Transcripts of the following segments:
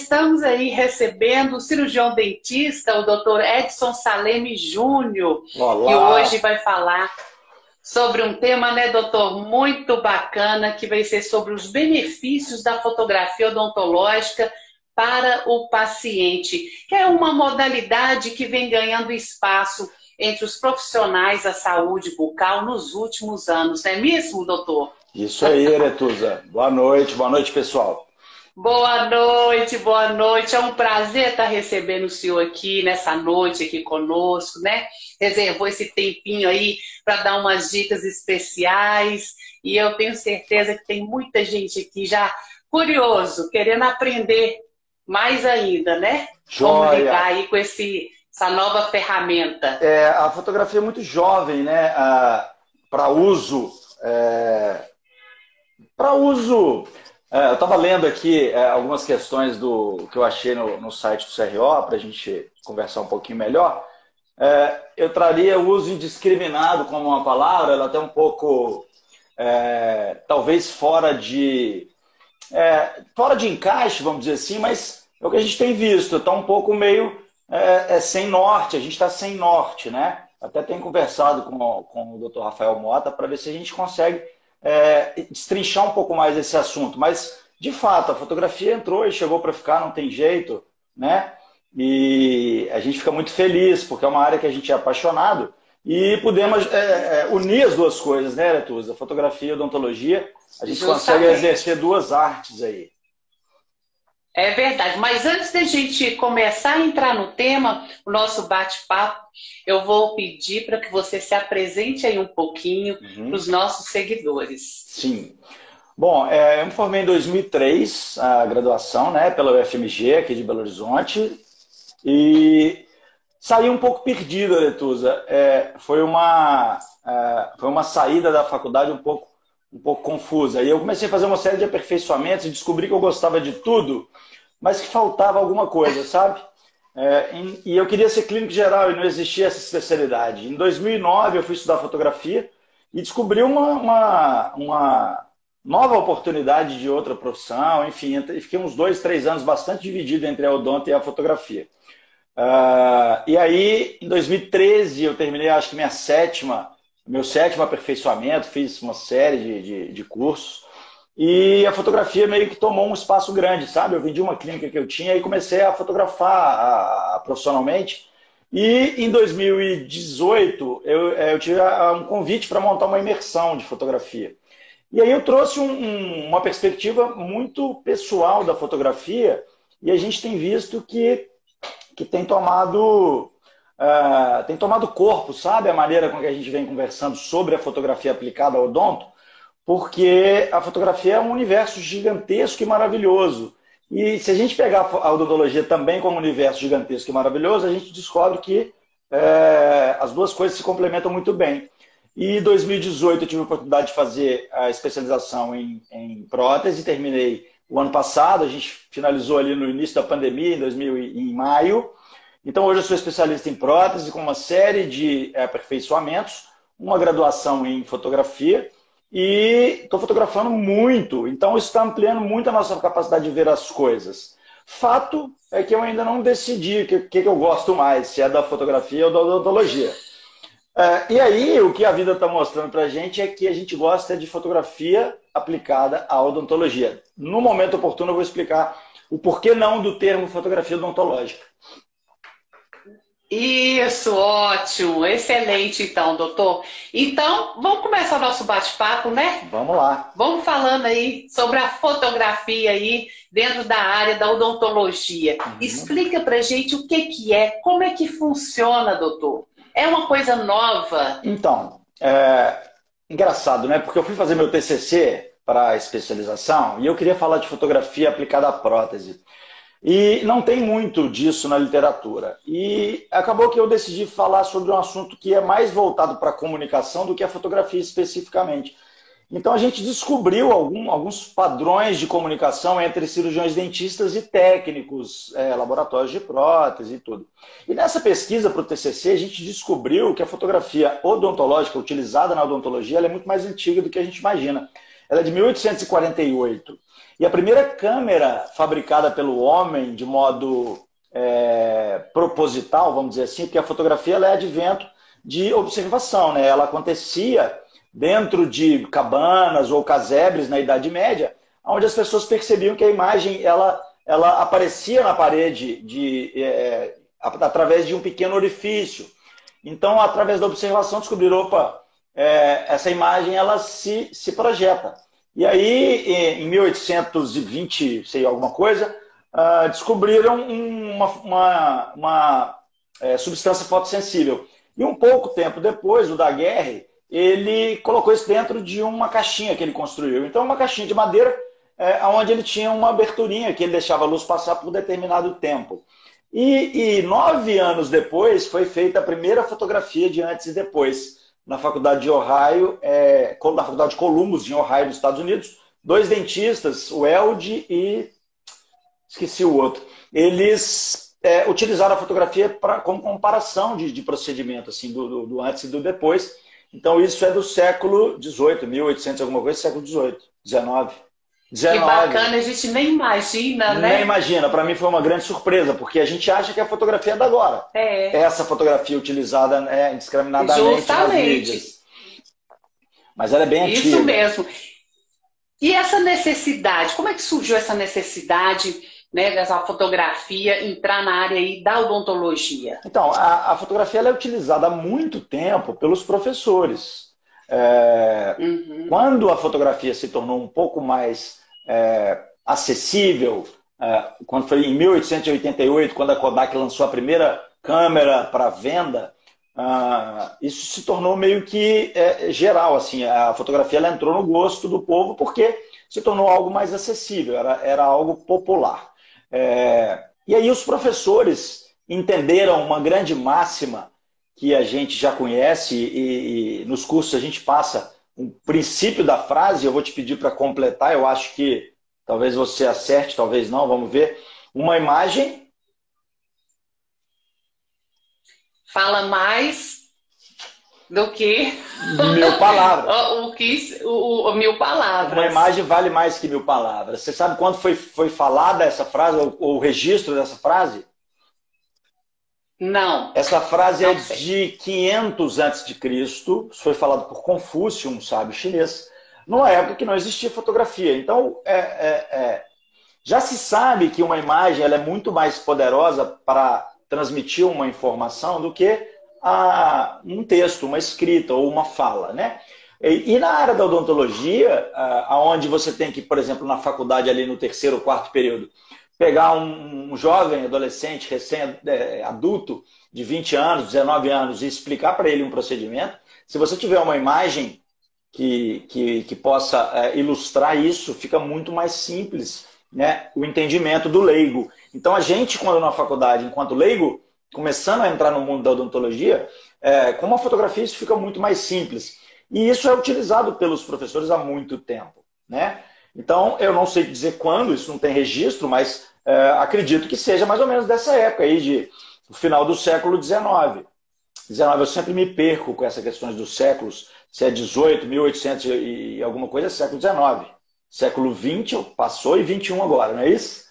estamos aí recebendo o cirurgião dentista, o Dr. Edson Saleme Júnior, que hoje vai falar sobre um tema, né, doutor, muito bacana, que vai ser sobre os benefícios da fotografia odontológica para o paciente, que é uma modalidade que vem ganhando espaço entre os profissionais da saúde bucal nos últimos anos, não é mesmo, doutor? Isso aí, Eretusa. boa noite, boa noite, pessoal. Boa noite, boa noite. É um prazer estar recebendo o senhor aqui nessa noite aqui conosco, né? Reservou esse tempinho aí para dar umas dicas especiais e eu tenho certeza que tem muita gente aqui já curioso, querendo aprender mais ainda, né? Joia. Como ligar aí com esse, essa nova ferramenta. É, a fotografia é muito jovem, né? Ah, para uso, é, para uso eu estava lendo aqui é, algumas questões do que eu achei no, no site do CRO para a gente conversar um pouquinho melhor. É, eu traria o uso indiscriminado como uma palavra, ela até um pouco, é, talvez fora de, é, fora de encaixe, vamos dizer assim, mas é o que a gente tem visto, está um pouco meio é, sem norte, a gente está sem norte, né? Até tenho conversado com, com o Dr. Rafael Mota para ver se a gente consegue é, destrinchar um pouco mais esse assunto. Mas, de fato, a fotografia entrou e chegou para ficar, não tem jeito, né? E a gente fica muito feliz, porque é uma área que a gente é apaixonado e podemos é, é, unir as duas coisas, né, Retusa? Fotografia e odontologia. A gente Justamente. consegue exercer duas artes aí. É verdade, mas antes da gente começar a entrar no tema, o nosso bate-papo, eu vou pedir para que você se apresente aí um pouquinho uhum. para os nossos seguidores. Sim. Bom, é, eu me formei em 2003, a graduação, né, pela UFMG, aqui de Belo Horizonte, e saí um pouco perdido, Letusa. É, foi, uma, é, foi uma saída da faculdade um pouco, um pouco confusa. E eu comecei a fazer uma série de aperfeiçoamentos e descobri que eu gostava de tudo, mas que faltava alguma coisa, sabe? É, e eu queria ser clínico geral e não existia essa especialidade. Em 2009 eu fui estudar fotografia e descobri uma, uma, uma nova oportunidade de outra profissão. Enfim, fiquei uns dois, três anos bastante dividido entre a odonto e a fotografia. Uh, e aí, em 2013, eu terminei, acho que minha sétima, meu sétimo aperfeiçoamento, fiz uma série de, de, de cursos. E a fotografia meio que tomou um espaço grande, sabe? Eu vendi uma clínica que eu tinha e comecei a fotografar a, a, profissionalmente. E em 2018 eu, é, eu tive um convite para montar uma imersão de fotografia. E aí eu trouxe um, um, uma perspectiva muito pessoal da fotografia e a gente tem visto que, que tem tomado uh, tem tomado corpo, sabe? A maneira com que a gente vem conversando sobre a fotografia aplicada ao odonto porque a fotografia é um universo gigantesco e maravilhoso. E se a gente pegar a odontologia também como um universo gigantesco e maravilhoso, a gente descobre que é, as duas coisas se complementam muito bem. E em 2018 eu tive a oportunidade de fazer a especialização em, em prótese, terminei o ano passado, a gente finalizou ali no início da pandemia, em, 2000, em maio. Então hoje eu sou especialista em prótese com uma série de é, aperfeiçoamentos, uma graduação em fotografia e estou fotografando muito, então isso está ampliando muito a nossa capacidade de ver as coisas. Fato é que eu ainda não decidi o que, que, eu gosto mais, se é da fotografia ou da odontologia. É, e aí, o que a vida está mostrando para a gente é que a gente gosta de fotografia aplicada à odontologia. No momento oportuno, eu vou explicar o porquê não do termo fotografia odontológica. Isso, ótimo, excelente então, doutor. Então, vamos começar o nosso bate-papo, né? Vamos lá. Vamos falando aí sobre a fotografia aí dentro da área da odontologia. Uhum. Explica pra gente o que que é, como é que funciona, doutor? É uma coisa nova? Então, é engraçado, né? Porque eu fui fazer meu TCC para especialização e eu queria falar de fotografia aplicada à prótese. E não tem muito disso na literatura. E acabou que eu decidi falar sobre um assunto que é mais voltado para a comunicação do que a fotografia especificamente. Então a gente descobriu algum, alguns padrões de comunicação entre cirurgiões dentistas e técnicos, é, laboratórios de prótese e tudo. E nessa pesquisa para o TCC a gente descobriu que a fotografia odontológica utilizada na odontologia é muito mais antiga do que a gente imagina. Ela é de 1848. E a primeira câmera fabricada pelo homem de modo é, proposital, vamos dizer assim, porque a fotografia ela é advento de observação, né? Ela acontecia dentro de cabanas ou casebres na Idade Média, onde as pessoas percebiam que a imagem ela, ela aparecia na parede de, é, através de um pequeno orifício. Então, através da observação, descobriram, opa, é, essa imagem ela se, se projeta. E aí, em 1820, sei alguma coisa, uh, descobriram uma, uma, uma é, substância fotossensível. E um pouco tempo depois, o Daguerre, ele colocou isso dentro de uma caixinha que ele construiu. Então, uma caixinha de madeira, é, onde ele tinha uma aberturinha que ele deixava a luz passar por determinado tempo. E, e, nove anos depois foi feita a primeira fotografia de antes e depois, na faculdade de Ohio, é, na faculdade de Columbus, em Ohio, nos Estados Unidos. Dois dentistas, o Elde e. esqueci o outro. Eles é, utilizaram a fotografia pra, como comparação de, de procedimento, assim, do, do, do, antes e do depois. Então, isso é do século XVIII, 1800 alguma coisa, século XVIII, XIX. 19. Que bacana, a gente nem imagina, né? Nem imagina. Para mim foi uma grande surpresa, porque a gente acha que a fotografia é da agora. É. Essa fotografia utilizada é, indiscriminadamente Justamente. nas mídias. Mas ela é bem Isso antiga. Isso mesmo. E essa necessidade, como é que surgiu essa necessidade né, dessa fotografia entrar na área aí da odontologia? Então, a, a fotografia é utilizada há muito tempo pelos professores. É, uhum. Quando a fotografia se tornou um pouco mais é, acessível, é, quando foi em 1888, quando a Kodak lançou a primeira câmera para venda, uh, isso se tornou meio que é, geral. Assim, a fotografia ela entrou no gosto do povo porque se tornou algo mais acessível, era, era algo popular. É, e aí os professores entenderam uma grande máxima que a gente já conhece e, e nos cursos a gente passa o princípio da frase, eu vou te pedir para completar, eu acho que talvez você acerte, talvez não, vamos ver. Uma imagem. Fala mais do que. Mil palavras. o, que, o, o, mil palavras. Uma imagem vale mais que mil palavras. Você sabe quando foi, foi falada essa frase, ou o registro dessa frase? Não. Essa frase é de 500 a.C., foi falado por Confúcio, um sábio chinês, numa época que não existia fotografia. Então, é, é, é, já se sabe que uma imagem ela é muito mais poderosa para transmitir uma informação do que a, um texto, uma escrita ou uma fala, né? E, e na área da odontologia, aonde você tem que, por exemplo, na faculdade ali no terceiro ou quarto período, pegar um, um jovem, adolescente, recém-adulto, é, de 20 anos, 19 anos, e explicar para ele um procedimento, se você tiver uma imagem que, que, que possa é, ilustrar isso, fica muito mais simples né, o entendimento do leigo. Então, a gente, quando na faculdade, enquanto leigo, começando a entrar no mundo da odontologia, é, com uma fotografia isso fica muito mais simples. E isso é utilizado pelos professores há muito tempo. Né? Então, eu não sei dizer quando, isso não tem registro, mas é, acredito que seja mais ou menos dessa época aí, de final do século XIX. 19, eu sempre me perco com essas questões dos séculos, se é 18, 1800 e alguma coisa, é século XIX. Século XX passou e 21 agora, não é isso?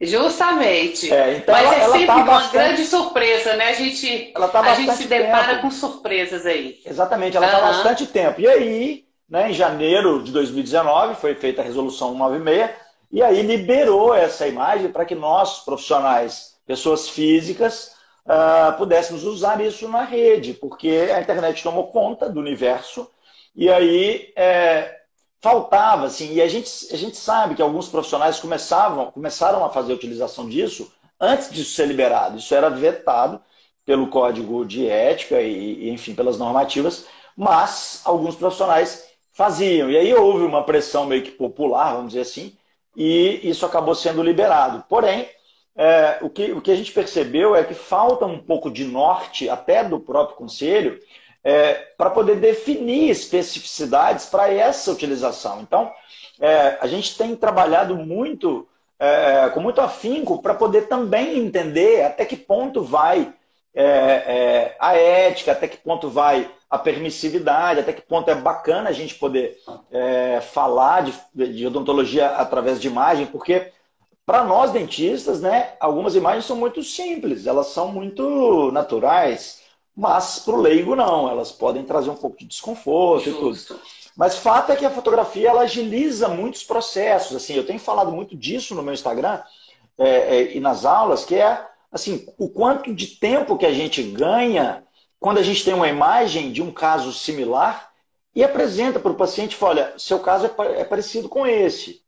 Justamente. É, então Mas ela, é sempre tá uma bastante... grande surpresa, né? A gente, tá a gente se depara tempo. com surpresas aí. Exatamente, ela está uhum. bastante tempo. E aí, né, em janeiro de 2019, foi feita a resolução 196, e aí liberou essa imagem para que nós, profissionais, pessoas físicas, uh, pudéssemos usar isso na rede, porque a internet tomou conta do universo e aí é, faltava, assim, e a gente, a gente sabe que alguns profissionais começavam, começaram a fazer a utilização disso antes disso ser liberado. Isso era vetado pelo código de ética e enfim, pelas normativas, mas alguns profissionais faziam. E aí houve uma pressão meio que popular, vamos dizer assim, e isso acabou sendo liberado. Porém, é, o, que, o que a gente percebeu é que falta um pouco de norte, até do próprio conselho, é, para poder definir especificidades para essa utilização. Então, é, a gente tem trabalhado muito, é, com muito afinco, para poder também entender até que ponto vai é, é, a ética, até que ponto vai a permissividade, até que ponto é bacana a gente poder é, falar de, de odontologia através de imagem, porque para nós dentistas, né, algumas imagens são muito simples, elas são muito naturais, mas para o leigo não, elas podem trazer um pouco de desconforto Justo. e tudo. Mas fato é que a fotografia ela agiliza muitos processos. Assim, eu tenho falado muito disso no meu Instagram é, é, e nas aulas, que é assim o quanto de tempo que a gente ganha quando a gente tem uma imagem de um caso similar e apresenta para o paciente, olha, seu caso é, é parecido com esse.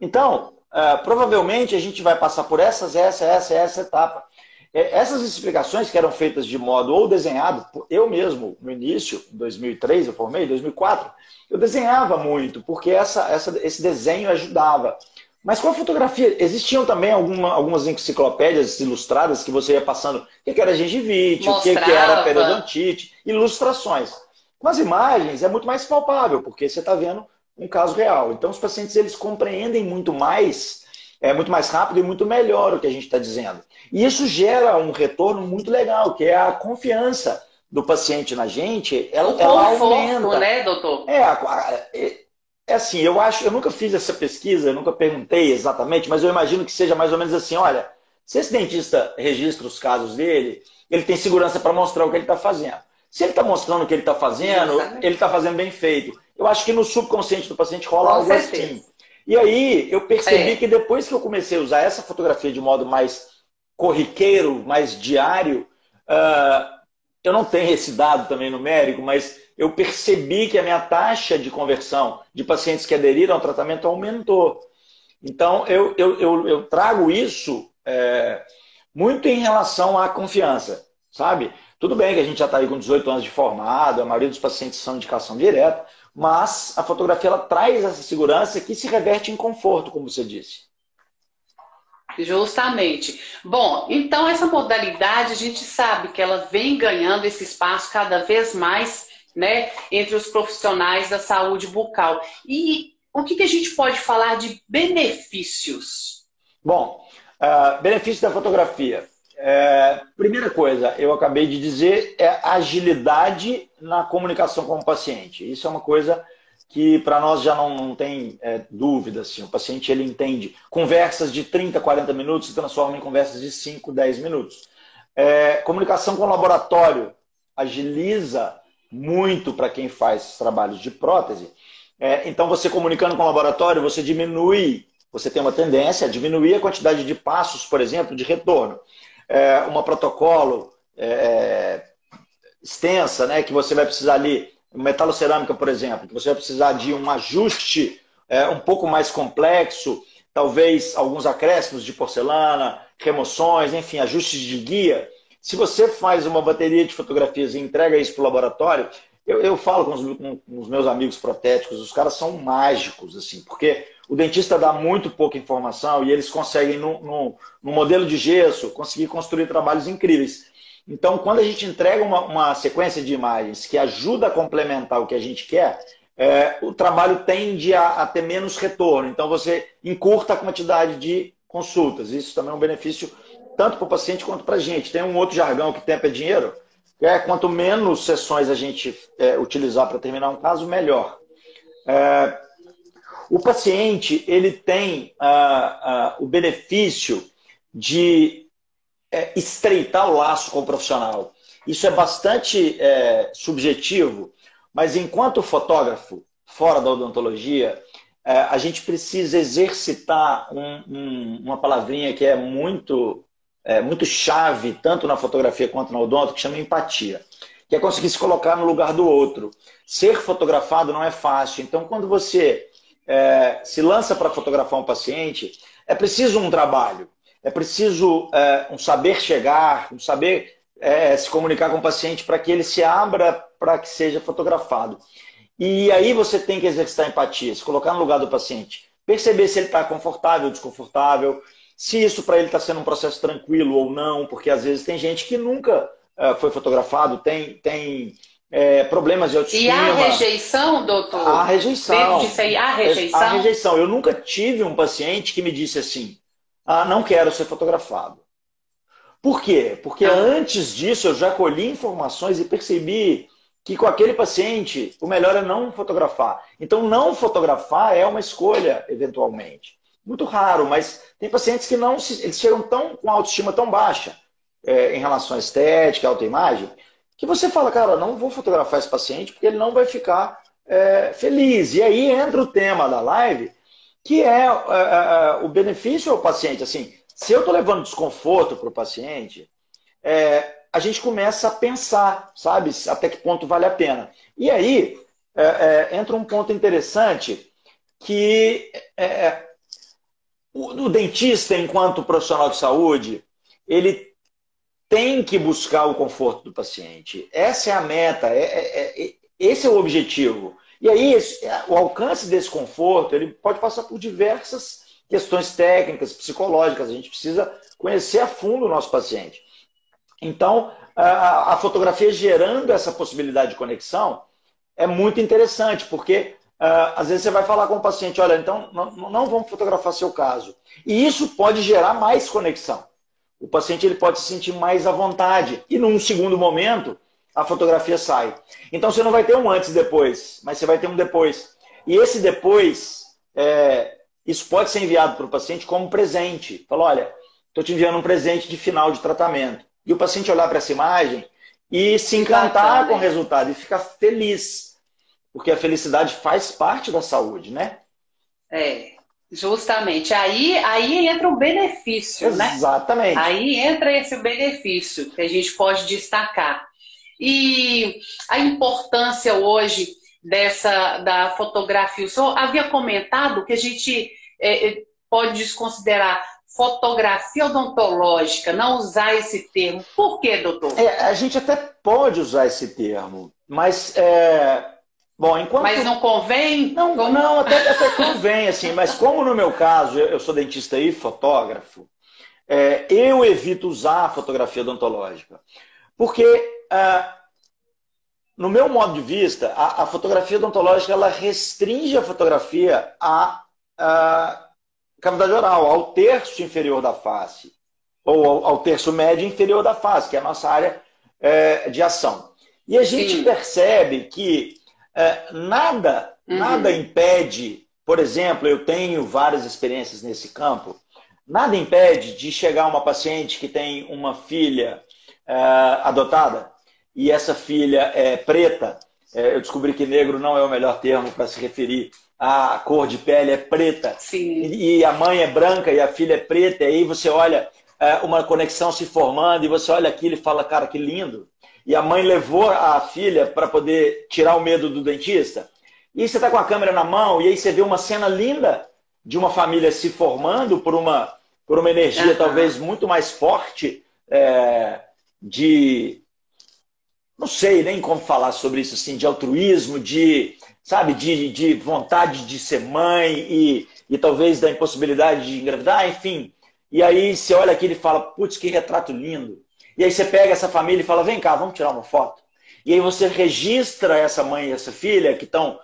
Então, uh, provavelmente a gente vai passar por essas, essa, essa, essa etapa. É, essas explicações que eram feitas de modo ou desenhado, eu mesmo, no início, em 2003, eu formei, em 2004, eu desenhava muito, porque essa, essa, esse desenho ajudava. Mas com a fotografia, existiam também alguma, algumas enciclopédias ilustradas que você ia passando o que, era gengivite, o que, que era periodontite, ilustrações. Com as imagens é muito mais palpável, porque você está vendo um caso real. Então os pacientes eles compreendem muito mais, é muito mais rápido e muito melhor o que a gente está dizendo. E isso gera um retorno muito legal, que é a confiança do paciente na gente, ela, o ela aumenta. né, doutor? É, é, é assim, eu acho, eu nunca fiz essa pesquisa, eu nunca perguntei exatamente, mas eu imagino que seja mais ou menos assim, olha, se esse dentista registra os casos dele, ele tem segurança para mostrar o que ele está fazendo. Se ele está mostrando o que ele está fazendo, ele está fazendo bem feito. Eu acho que no subconsciente do paciente rola Com algo certeza. assim. E aí eu percebi é. que depois que eu comecei a usar essa fotografia de modo mais corriqueiro, mais diário, uh, eu não tenho esse dado também numérico, mas eu percebi que a minha taxa de conversão de pacientes que aderiram ao tratamento aumentou. Então, eu, eu, eu, eu trago isso é, muito em relação à confiança, sabe? Tudo bem que a gente já está aí com 18 anos de formado, a maioria dos pacientes são indicação direta, mas a fotografia ela traz essa segurança que se reverte em conforto, como você disse. Justamente. Bom, então essa modalidade a gente sabe que ela vem ganhando esse espaço cada vez mais né, entre os profissionais da saúde bucal. E o que, que a gente pode falar de benefícios? Bom, uh, benefício da fotografia. É, primeira coisa, eu acabei de dizer, é agilidade na comunicação com o paciente. Isso é uma coisa que para nós já não, não tem é, dúvida. Assim. O paciente ele entende. Conversas de 30, 40 minutos se transformam em conversas de 5, 10 minutos. É, comunicação com o laboratório agiliza muito para quem faz trabalhos de prótese. É, então, você comunicando com o laboratório, você diminui, você tem uma tendência a diminuir a quantidade de passos, por exemplo, de retorno. É, uma protocolo é, extensa, né, que você vai precisar ali, metalocerâmica, por exemplo, que você vai precisar de um ajuste é, um pouco mais complexo, talvez alguns acréscimos de porcelana, remoções, enfim, ajustes de guia. Se você faz uma bateria de fotografias e entrega isso para o laboratório, eu, eu falo com os, com os, meus amigos protéticos, os caras são mágicos, assim, porque o dentista dá muito pouca informação e eles conseguem, no, no, no modelo de gesso, conseguir construir trabalhos incríveis. Então, quando a gente entrega uma, uma, sequência de imagens que ajuda a complementar o que a gente quer, é, o trabalho tende a, a, ter menos retorno. Então, você encurta a quantidade de consultas. Isso também é um benefício tanto para o paciente quanto para a gente. Tem um outro jargão que tempo é dinheiro, que é quanto menos sessões a gente é, utilizar para terminar um caso, melhor. É, o paciente ele tem ah, ah, o benefício de é, estreitar o laço com o profissional. Isso é bastante é, subjetivo, mas enquanto fotógrafo, fora da odontologia, é, a gente precisa exercitar um, um, uma palavrinha que é muito é, muito chave, tanto na fotografia quanto na odonto, que chama empatia, que é conseguir se colocar no lugar do outro. Ser fotografado não é fácil. Então, quando você é, se lança para fotografar um paciente, é preciso um trabalho, é preciso é, um saber chegar, um saber é, se comunicar com o paciente para que ele se abra para que seja fotografado. E aí você tem que exercitar empatia, se colocar no lugar do paciente, perceber se ele está confortável, desconfortável, se isso para ele está sendo um processo tranquilo ou não, porque às vezes tem gente que nunca uh, foi fotografado, tem, tem é, problemas de autoestima. E a rejeição, doutor? A rejeição. Disso aí, a rejeição? A rejeição. Eu nunca tive um paciente que me disse assim, ah, não quero ser fotografado. Por quê? Porque ah. antes disso eu já colhi informações e percebi que com aquele paciente o melhor é não fotografar. Então, não fotografar é uma escolha, eventualmente. Muito raro, mas tem pacientes que não se, eles chegam tão com autoestima tão baixa é, em relação à estética, à autoimagem, que você fala, cara, não vou fotografar esse paciente porque ele não vai ficar é, feliz. E aí entra o tema da live, que é, é, é o benefício ao paciente. Assim, se eu estou levando desconforto para o paciente, é, a gente começa a pensar, sabe, até que ponto vale a pena. E aí é, entra um ponto interessante que é, o, dentista, enquanto profissional de saúde, ele tem que buscar o conforto do paciente. Essa é a meta, é, é, é, esse é o objetivo. E aí, o alcance desse conforto, ele pode passar por diversas questões técnicas, psicológicas. A gente precisa conhecer a fundo o nosso paciente. Então, a, a fotografia gerando essa possibilidade de conexão é muito interessante, porque às vezes você vai falar com o paciente, olha, então não, não vamos fotografar seu caso. E isso pode gerar mais conexão. O paciente ele pode se sentir mais à vontade. E num segundo momento, a fotografia sai. Então você não vai ter um antes e depois, mas você vai ter um depois. E esse depois, é, isso pode ser enviado para o paciente como presente. Fala, olha, estou te enviando um presente de final de tratamento e o paciente olhar para essa imagem e se encantar com o resultado e ficar feliz. Porque a felicidade faz parte da saúde, né? É, justamente. Aí, aí entra o benefício, Exatamente. né? Exatamente. Aí entra esse benefício que a gente pode destacar. E a importância hoje dessa da fotografia. O senhor havia comentado que a gente é, pode desconsiderar fotografia odontológica, não usar esse termo. Por quê, doutor? É, a gente até pode usar esse termo, mas é... Bom, enquanto... Mas não convém? Não, não até, até convém, assim, mas como no meu caso, eu sou dentista e fotógrafo, é, eu evito usar a fotografia odontológica. Porque, é, no meu modo de vista, a, a, fotografia odontológica ela restringe a fotografia a, a cavidade oral, ao terço inferior da face, ou ao, ao terço médio inferior da face, que é a nossa área é, de ação. E a gente Sim. percebe que é, nada, uhum. nada impede, por exemplo, eu tenho várias experiências nesse campo, nada impede de chegar uma paciente que tem uma filha é, adotada e essa filha é preta. É, eu descobri que negro não é o melhor termo para se referir a cor de pele é preta Sim. e a mãe é branca e a filha é preta, e aí você olha é, uma conexão se formando e você olha aquilo e fala, cara, que lindo. E a mãe levou a filha para poder tirar o medo do dentista. E você está com a câmera na mão e aí você vê uma cena linda de uma família se formando por uma, por uma energia uhum. talvez muito mais forte é, de. Não sei nem como falar sobre isso, assim, de altruísmo, de sabe, de, de vontade de ser mãe e, e talvez da impossibilidade de engravidar, enfim. E aí você olha aquilo e fala, putz, que retrato lindo. E aí você pega essa família e fala, vem cá, vamos tirar uma foto. E aí você registra essa mãe e essa filha que estão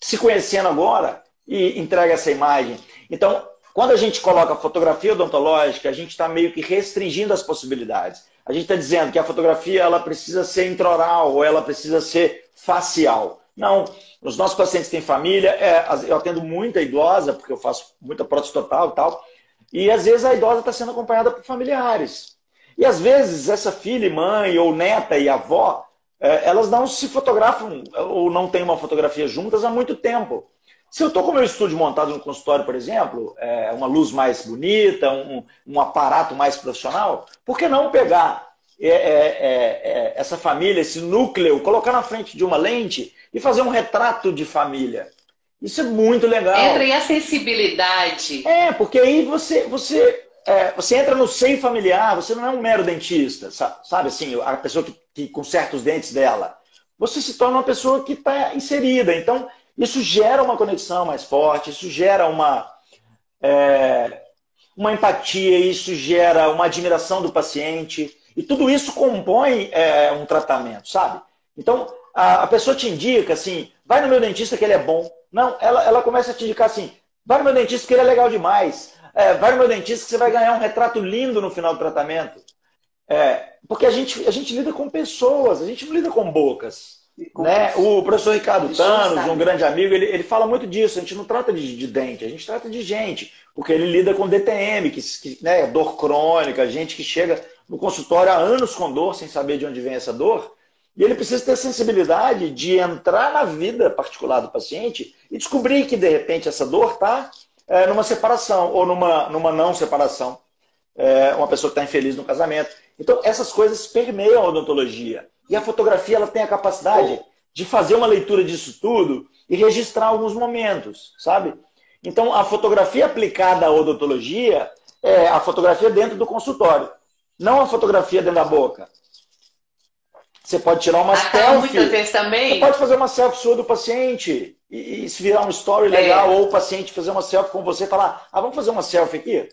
se conhecendo agora e entrega essa imagem. Então, quando a gente coloca fotografia odontológica, a gente está meio que restringindo as possibilidades. A gente está dizendo que a fotografia ela precisa ser intraoral ou ela precisa ser facial. Não, os nossos pacientes têm família, é, eu atendo muita idosa, porque eu faço muita prótese total e tal, e às vezes a idosa está sendo acompanhada por familiares. E às vezes essa filha e mãe, ou neta e avó, é, elas não se fotografam ou não têm uma fotografia juntas há muito tempo. Se eu estou com o meu estúdio montado no consultório, por exemplo, é, uma luz mais bonita, um, um aparato mais profissional, por que não pegar é, é, é, é essa família, esse núcleo, colocar na frente de uma lente e fazer um retrato de família. Isso é muito legal. Entra em acessibilidade. É, porque aí você, você, é, você entra no seio familiar, você não é um mero dentista, sabe assim, a pessoa que, que conserta os dentes dela. Você se torna uma pessoa que está inserida. Então, isso gera uma conexão mais forte, isso gera uma, é, uma empatia, isso gera uma admiração do paciente. E tudo isso compõe é, um tratamento, sabe? Então, a, a pessoa te indica assim, vai no meu dentista que ele é bom. Não, ela, ela começa a te indicar assim, vai no meu dentista que ele é legal demais. É, vai no meu dentista que você vai ganhar um retrato lindo no final do tratamento. É, porque a gente, a gente lida com pessoas, a gente não lida com bocas. Né? O professor Ricardo Tanos, um grande amigo, ele, ele fala muito disso. A gente não trata de, de dente, a gente trata de gente, porque ele lida com DTM, que, que né, dor crônica, gente que chega no consultório há anos com dor, sem saber de onde vem essa dor. E ele precisa ter sensibilidade de entrar na vida particular do paciente e descobrir que, de repente, essa dor está é, numa separação ou numa, numa não separação. É, uma pessoa que está infeliz no casamento. Então, essas coisas permeiam a odontologia. E a fotografia ela tem a capacidade de fazer uma leitura disso tudo e registrar alguns momentos, sabe? Então, a fotografia aplicada à odontologia é a fotografia dentro do consultório, não a fotografia dentro da boca. Você pode tirar uma ah, tá, selfie. Muitas vezes também. Você pode fazer uma selfie sua do paciente e, e se virar um story legal, é. ou o paciente fazer uma selfie com você e falar: ah, vamos fazer uma selfie aqui?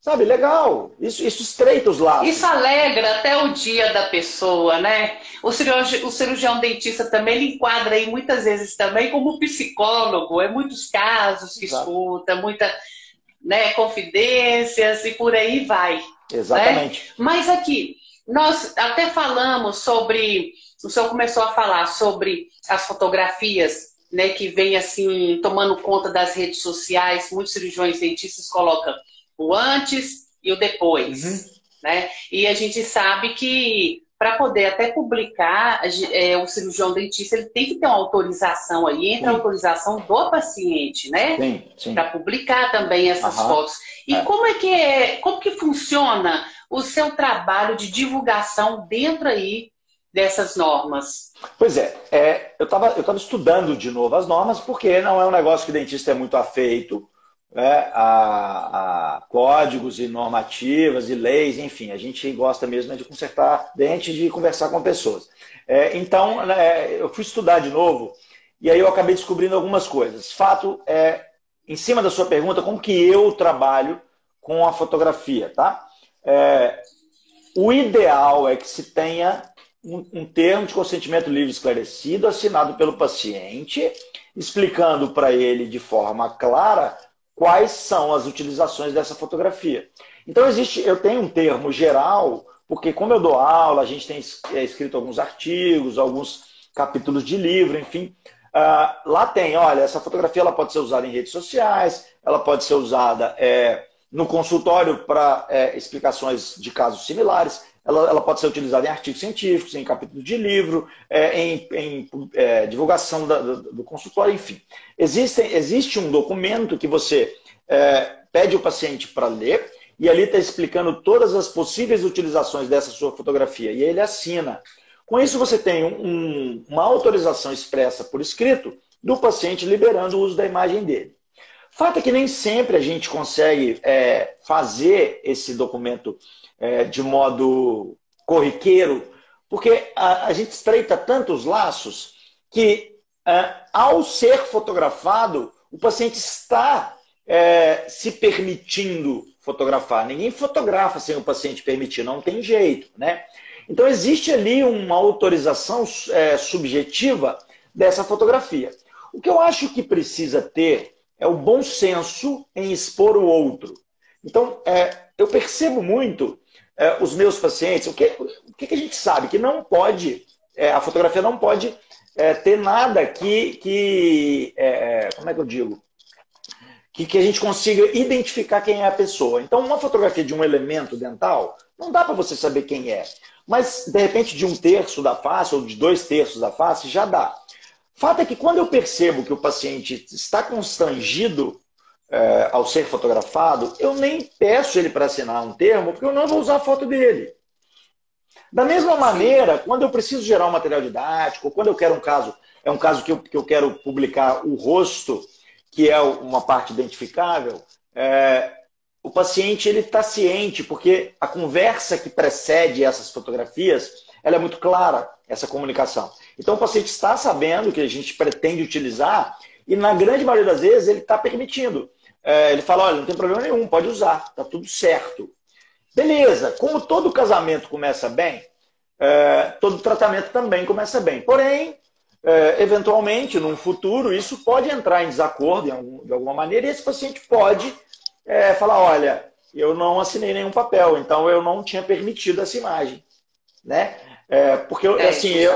Sabe, legal. Isso, isso estreita os laços. Isso alegra até o dia da pessoa, né? O cirurgião, o cirurgião dentista também ele enquadra aí muitas vezes também como psicólogo. É muitos casos que Exato. escuta, muita né, confidências e por aí vai. Né? Exatamente. Né? Mas aqui, nós até falamos sobre. O senhor começou a falar sobre as fotografias né, que vem assim tomando conta das redes sociais. Muitos cirurgiões dentistas colocam o antes e o depois. Uhum. Né? E a gente sabe que para poder até publicar, é, o cirurgião dentista ele tem que ter uma autorização aí, entra sim. a autorização do paciente, né? Para publicar também essas Aham. fotos. E é. como é que é, como que funciona o seu trabalho de divulgação dentro aí dessas normas? Pois é, é eu estava eu tava estudando de novo as normas, porque não é um negócio que o dentista é muito afeito né, a, a, códigos e normativas e leis, enfim, a gente gosta mesmo de consertar dente de conversar com pessoas. É, então, né, eu fui estudar de novo e aí eu acabei descobrindo algumas coisas. Fato é, em cima da sua pergunta, como que eu trabalho com a fotografia, tá? É, o ideal é que se tenha um, um termo de consentimento livre esclarecido assinado pelo paciente, explicando para ele de forma clara quais são as utilizações dessa fotografia. Então existe, eu tenho um termo geral, porque como eu dou aula, a gente tem é, escrito alguns artigos, alguns capítulos de livro, enfim. Uh, lá tem, olha, essa fotografia ela pode ser usada em redes sociais, ela pode ser usada é, no consultório para é, explicações de casos similares, ela, ela, pode ser utilizada em artigos científicos, em capítulos de livro, é, em, em é, divulgação da, do, do, consultório, enfim. Existe, existe um documento que você é, pede o paciente para ler e ali está explicando todas as possíveis utilizações dessa sua fotografia e ele assina. Com isso, você tem um, uma autorização expressa por escrito do paciente liberando o uso da imagem dele. Fato é que nem sempre a gente consegue é, fazer esse documento é, de modo corriqueiro, porque a, a, gente estreita tantos laços que, é, ao ser fotografado, o paciente está é, se permitindo fotografar. Ninguém fotografa sem o paciente permitir, não tem jeito, né? Então existe ali uma autorização é, subjetiva dessa fotografia. O que eu acho que precisa ter é o bom senso em expor o outro. Então, é, eu percebo muito é, os meus pacientes, o que, o que a gente sabe? Que não pode, é, a fotografia não pode é, ter nada que, que é, é, como é que eu digo? Que, que a gente consiga identificar quem é a pessoa. Então, uma fotografia de um elemento dental, não dá para você saber quem é. Mas, de repente, de um terço da face ou de dois terços da face, já dá. Fato é que quando eu percebo que o paciente está constrangido é, ao ser fotografado, eu nem peço ele para assinar um termo, porque eu não vou usar a foto dele. Da mesma maneira, quando eu preciso gerar um material didático, quando eu quero um caso, é um caso que eu, que eu quero publicar o rosto, que é uma parte identificável, é, o paciente ele está ciente, porque a conversa que precede essas fotografias, ela é muito clara, essa comunicação. Então o paciente está sabendo que a gente pretende utilizar e na grande maioria das vezes ele está permitindo é, ele fala, olha, não tem problema nenhum, pode usar, tá tudo certo. Beleza, como todo casamento começa bem, é, todo tratamento também começa bem. Porém, é, eventualmente, num futuro, isso pode entrar em desacordo algum, de alguma maneira, e esse paciente pode é, falar, olha, eu não assinei nenhum papel, então eu não tinha permitido essa imagem. Né? É, porque, é, assim, eu,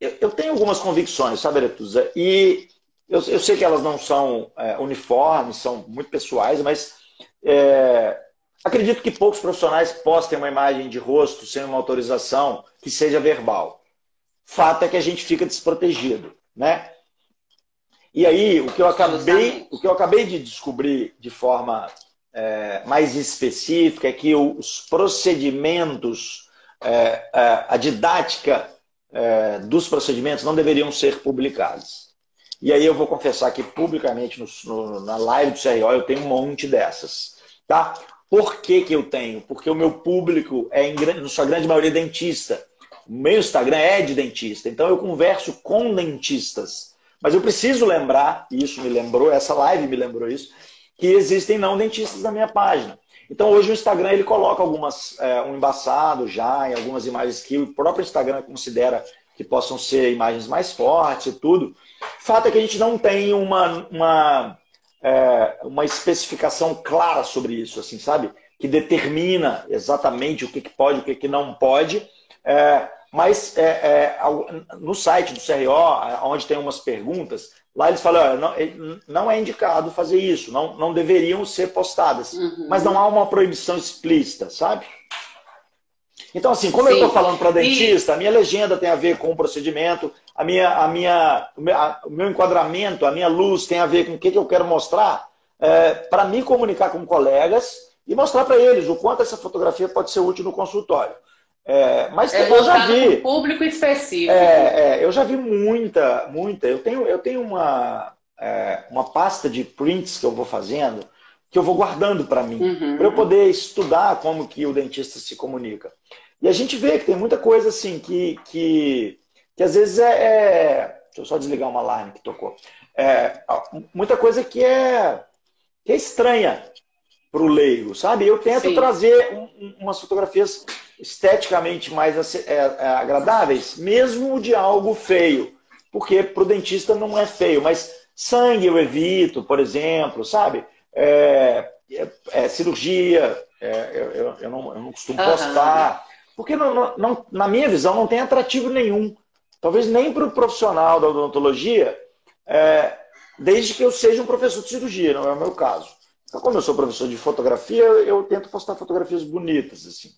eu, eu, tenho algumas convicções, sabe, Aretusa? E eu, eu, sei que elas não são é, uniformes, são muito pessoais, mas é, acredito que poucos profissionais postem uma imagem de rosto sem uma autorização que seja verbal. Fato é que a gente fica desprotegido, né? E aí, o que eu acabei, o que eu acabei de descobrir de forma é, mais específica é que os procedimentos, é, é a didática é, dos procedimentos não deveriam ser publicados. E aí eu vou confessar aqui publicamente no, no, na live do CRO, eu tenho um monte dessas. Tá? Por que, que eu tenho? Porque o meu público é, em, na sua grande maioria, dentista. O meu Instagram é de dentista. Então eu converso com dentistas. Mas eu preciso lembrar, e isso me lembrou, essa live me lembrou isso, que existem não dentistas na minha página. Então hoje o Instagram ele coloca algumas é, um embaçado já em algumas imagens que o próprio Instagram considera que possam ser imagens mais fortes e tudo. Fato é que a gente não tem uma, uma, é, uma especificação clara sobre isso, assim, sabe? Que determina exatamente o que, que pode e o que, que não pode. É, mas é, é, no site do CRO, onde tem umas perguntas, Lá eles falam, não, não é indicado fazer isso, não, não deveriam ser postadas. Uhum. Mas não há uma proibição explícita, sabe? Então, assim, como Sim. eu estou falando para dentista, a minha legenda tem a ver com o procedimento, a minha, a minha, o meu enquadramento, a minha luz tem a ver com o que, que eu quero mostrar, é, para me comunicar com colegas e mostrar para eles o quanto essa fotografia pode ser útil no consultório. É, mas é eu já vi. Público específico. É, é, eu já vi muita, muita. Eu tenho, eu tenho uma, é, uma pasta de prints que eu vou fazendo, que eu vou guardando para mim, uhum. para eu poder estudar como que o dentista se comunica. E a gente vê que tem muita coisa assim que, que, que às vezes é, é Deixa eu só desligar uma alarme que tocou. É, muita coisa que é, que é estranha para o leigo, sabe? Eu tento Sim. trazer um, umas fotografias esteticamente mais é, é, agradáveis, mesmo de algo feio. Porque para o dentista não é feio, mas sangue eu evito, por exemplo, sabe? É, é, é cirurgia, é, eu, eu, não, eu, não, costumo postar. Porque não, não, na minha visão não tem atrativo nenhum. Talvez nem para o profissional da odontologia, desde que eu seja um professor de cirurgia, não é o meu caso. Então, como eu sou professor de fotografia, eu tento postar fotografias bonitas, assim.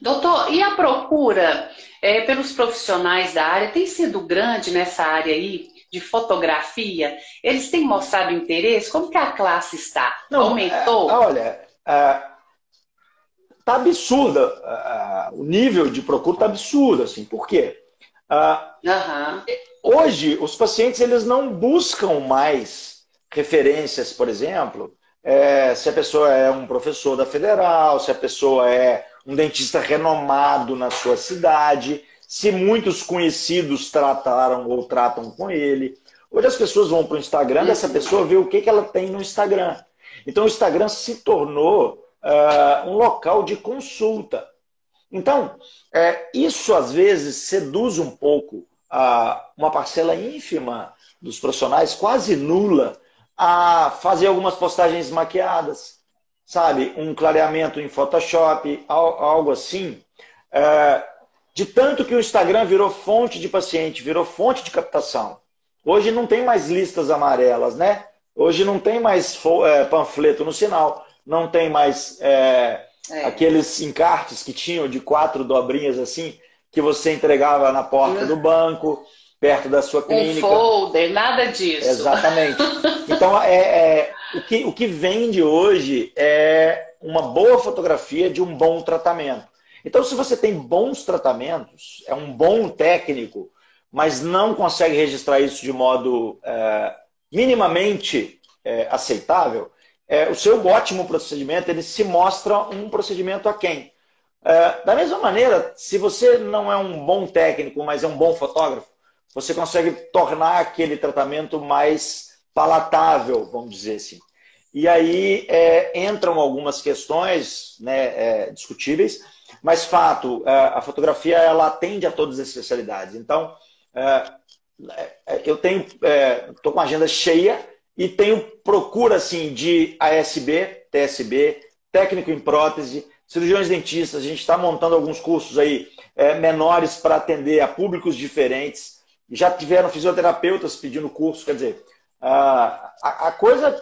Doutor, e a procura é, pelos profissionais da área tem sido grande nessa área aí de fotografia? Eles têm mostrado interesse? Como que a classe está? Não, Aumentou? É, olha, é, tá absurda. É, o nível de procura tá absurdo, assim. Por quê? Uhum. Hoje, os pacientes eles não buscam mais referências, por exemplo, é, se a pessoa é um professor da federal, se a pessoa é um dentista renomado na sua cidade, se muitos conhecidos trataram ou tratam com ele. Hoje as pessoas vão para o Instagram dessa pessoa ver o que, que ela tem no Instagram. Então o Instagram se tornou uh, um local de consulta. Então, é, isso às vezes seduz um pouco uh, uma parcela ínfima dos profissionais, quase nula, a fazer algumas postagens maquiadas sabe, um clareamento em Photoshop, algo assim. É, de tanto que o Instagram virou fonte de paciente, virou fonte de captação. Hoje não tem mais listas amarelas, né? Hoje não tem mais é, panfleto no sinal, não tem mais é, é. aqueles encartes que tinham de quatro dobrinhas assim, que você entregava na porta do banco, perto da sua clínica. Um folder, nada disso. Exatamente. Então, é, é o que, o que vende hoje é uma boa fotografia de um bom tratamento. Então, se você tem bons tratamentos, é um bom técnico, mas não consegue registrar isso de modo é, minimamente é, aceitável, é, o seu ótimo procedimento ele se mostra um procedimento a quem? É, da mesma maneira, se você não é um bom técnico, mas é um bom fotógrafo, você consegue tornar aquele tratamento mais palatável, vamos dizer assim. E aí é, entram algumas questões né, é, discutíveis, mas fato, é, a fotografia ela atende a todas as especialidades. Então, é, é, eu tenho, estou com a agenda cheia e tenho procura assim de ASB, TSB, técnico em prótese, cirurgiões dentistas, a gente está montando alguns cursos aí menores para atender a públicos diferentes. Já tiveram fisioterapeutas pedindo curso, quer dizer, a coisa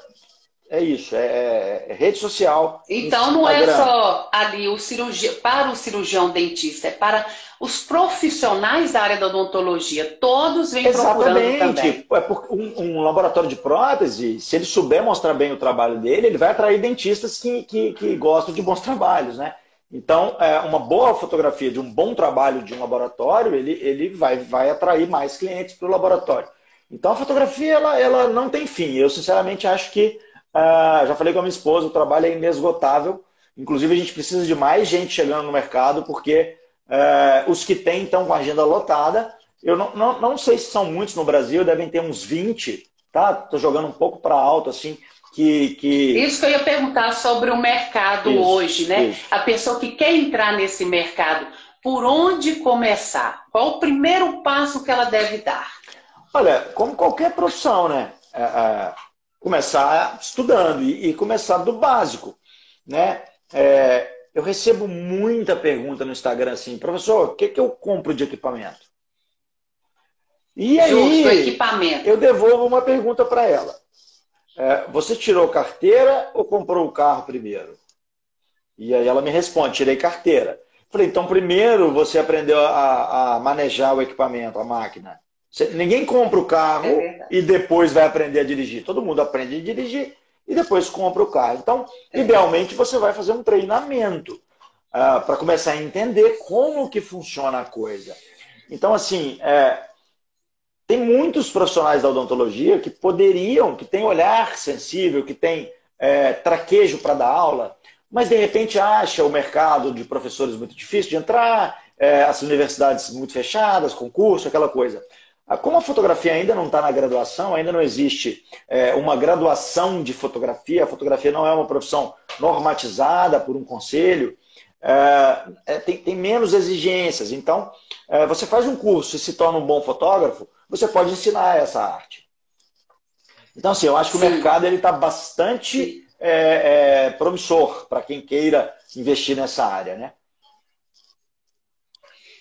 é isso, é, é, é rede social. Então não é só ali o cirurgião, para o cirurgião dentista, é para os profissionais da área da odontologia. Todos vêm Exatamente. procurando também. É porque um, um, laboratório de prótese, se ele souber mostrar bem o trabalho dele, ele vai atrair dentistas que, que, que gostam de bons trabalhos, né? Então, é, uma boa fotografia de um bom trabalho de um laboratório, ele, ele vai, vai atrair mais clientes para o laboratório. Então, a fotografia ela, ela não tem fim. Eu, sinceramente, acho que ah, já falei com a minha esposa, o trabalho é inesgotável. Inclusive, a gente precisa de mais gente chegando no mercado, porque ah, os que têm estão com a agenda lotada. Eu não, não, não sei se são muitos no Brasil, devem ter uns 20, tá? Estou jogando um pouco para alto, assim, que, que... Isso que eu ia perguntar sobre o mercado isso, hoje, né? Isso. A pessoa que quer entrar nesse mercado, por onde começar? Qual o primeiro passo que ela deve dar? Olha, como qualquer profissão, né? É, é começar estudando e, e começar do básico, né? É, eu recebo muita pergunta no Instagram assim, professor, o que, que eu compro de equipamento? E aí, equipamento. eu devolvo uma pergunta para ela. É, você tirou carteira ou comprou o carro primeiro? E aí ela me responde, tirei carteira. Falei, então primeiro você aprendeu a, a manejar o equipamento, a máquina. Ninguém compra o carro é e depois vai aprender a dirigir. Todo mundo aprende a dirigir e depois compra o carro. Então, é idealmente, você vai fazer um treinamento uh, para começar a entender como que funciona a coisa. Então, assim, é, tem muitos profissionais da odontologia que poderiam, que têm olhar sensível, que têm é, traquejo para dar aula, mas de repente acha o mercado de professores muito difícil de entrar, é, as universidades muito fechadas, concurso, aquela coisa. Ah, como a fotografia ainda não está na graduação, ainda não existe é, uma graduação de fotografia, a fotografia não é uma profissão normatizada por um conselho, é, é, tem, tem, menos exigências. Então, é, você faz um curso e se torna um bom fotógrafo, você pode ensinar essa arte. Então, assim, eu acho que Sim. o mercado está bastante é, é, promissor para quem queira investir nessa área, né?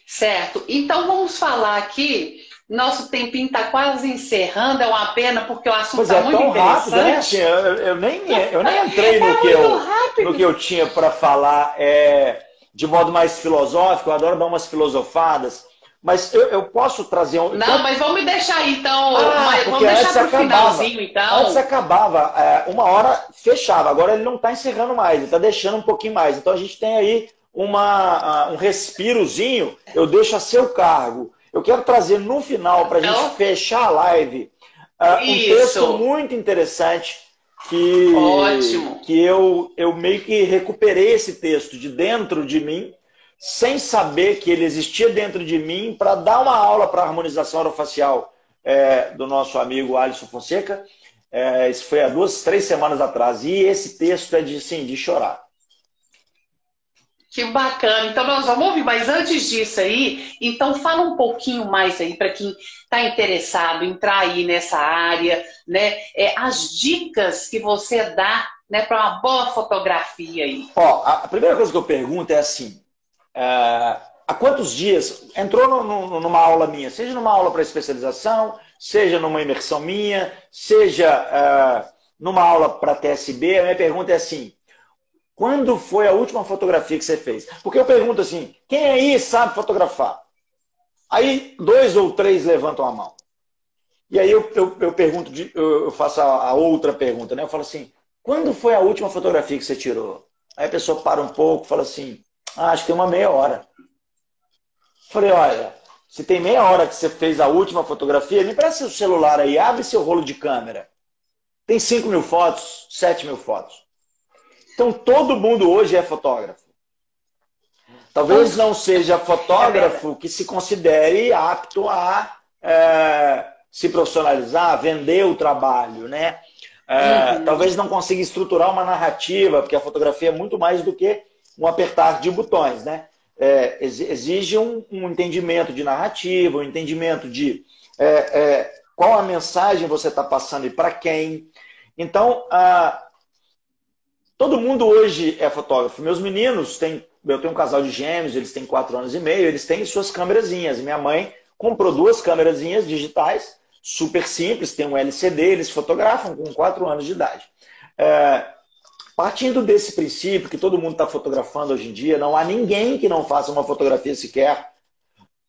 Certo. Então, vamos falar aqui nosso tempinho está quase encerrando, é uma pena, porque o assunto está é, muito tão interessante. Rápido, né? Assim, eu, eu, nem, eu nem entrei no, é que eu, no que eu tinha para falar é, de modo mais filosófico, eu adoro dar umas filosofadas. Mas eu, eu posso trazer um. Não, então... mas vamos deixar aí, então. Ah, vamos deixar para o finalzinho, então. Antes acabava, é, uma hora fechava. Agora ele não está encerrando mais, ele está deixando um pouquinho mais. Então a gente tem aí uma, um respirozinho. Eu deixo a seu cargo. Eu quero trazer no final, para a gente fechar a live, uh, um texto muito interessante que, Ótimo. que eu, eu meio que recuperei esse texto de dentro de mim, sem saber que ele existia dentro de mim, para dar uma aula para a harmonização orofacial é, do nosso amigo Alisson Fonseca. É, isso foi há duas, três semanas atrás. E esse texto é de, sim, de chorar. Que bacana. Então nós vamos ouvir, mas antes disso aí, então fala um pouquinho mais aí para quem está interessado em entrar aí nessa área, né? É, as dicas que você dá né, para uma boa fotografia aí. Ó, a primeira coisa que eu pergunto é assim: é, há quantos dias entrou no, no, numa aula minha, seja numa aula para especialização, seja numa imersão minha, seja é, numa aula para TSB, a minha pergunta é assim quando foi a última fotografia que você fez? Porque eu pergunto assim: quem aí sabe fotografar? Aí dois ou três levantam a mão. E aí eu, eu, eu pergunto, eu faço a, a, outra pergunta, né? Eu falo assim: quando foi a última fotografia que você tirou? Aí a pessoa para um pouco, fala assim: ah, acho que tem uma meia hora. Falei: olha, se tem meia hora que você fez a última fotografia, me presta seu celular aí, abre seu rolo de câmera. Tem 5 mil fotos, 7 mil fotos. Então todo mundo hoje é fotógrafo. Talvez não seja fotógrafo que se considere apto a é, se profissionalizar, a vender o trabalho, né? É, uhum. Talvez não consiga estruturar uma narrativa, porque a fotografia é muito mais do que um apertar de botões, né? É, exige um, um, entendimento de narrativa, um entendimento de é, é, qual a mensagem você está passando e para quem. Então, a, Todo mundo hoje é fotógrafo. Meus meninos têm. Eu tenho um casal de gêmeos, eles têm quatro anos e meio, eles têm suas câmerazinhas. Minha mãe comprou duas câmerazinhas digitais, super simples, tem um LCD, eles fotografam com quatro anos de idade. É, partindo desse princípio que todo mundo está fotografando hoje em dia, não há ninguém que não faça uma fotografia sequer.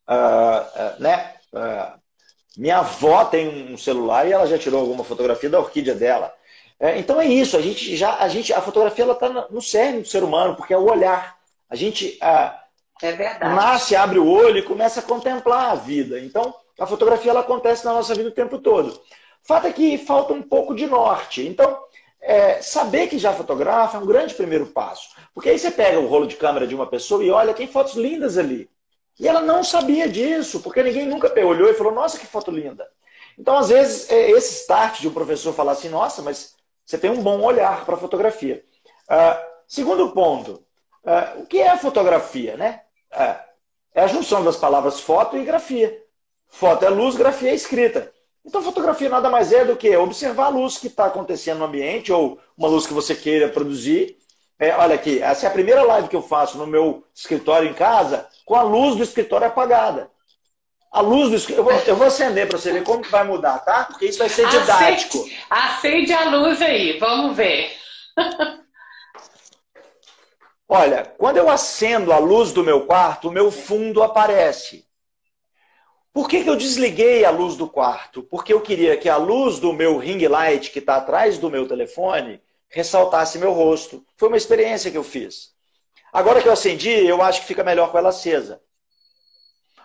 Uh, uh, né? Uh, minha avó tem um celular e ela já tirou alguma fotografia da orquídea dela. É, então é isso, a gente já, a gente, a fotografia ela está no cerne do ser humano, porque é o olhar. A gente ah, é nasce, abre o olho e começa a contemplar a vida. Então a fotografia ela acontece na nossa vida o tempo todo. O fato é que falta um pouco de norte. Então é, saber que já fotografa é um grande primeiro passo. Porque aí você pega o rolo de câmera de uma pessoa e olha, tem fotos lindas ali. E ela não sabia disso, porque ninguém nunca olhou e falou, nossa, que foto linda. Então, às vezes, é, esse start de um professor falar assim, nossa, mas você tem um bom olhar para a fotografia. Uh, segundo ponto, uh, o que é fotografia? Né? Uh, é a junção das palavras foto e grafia. Foto é luz, grafia é escrita. Então, fotografia nada mais é do que observar a luz que está acontecendo no ambiente ou uma luz que você queira produzir. É, olha aqui, essa é a primeira live que eu faço no meu escritório em casa com a luz do escritório apagada. A luz do escritório. Eu vou, eu vou acender para você ver como que vai mudar, tá? Porque isso vai ser didático. Acende, acende a luz aí, vamos ver. Olha, quando eu acendo a luz do meu quarto, o meu fundo aparece. Por que, que eu desliguei a luz do quarto? Porque eu queria que a luz do meu ring light, que está atrás do meu telefone, ressaltasse meu rosto. Foi uma experiência que eu fiz. Agora que eu acendi, eu acho que fica melhor com ela acesa.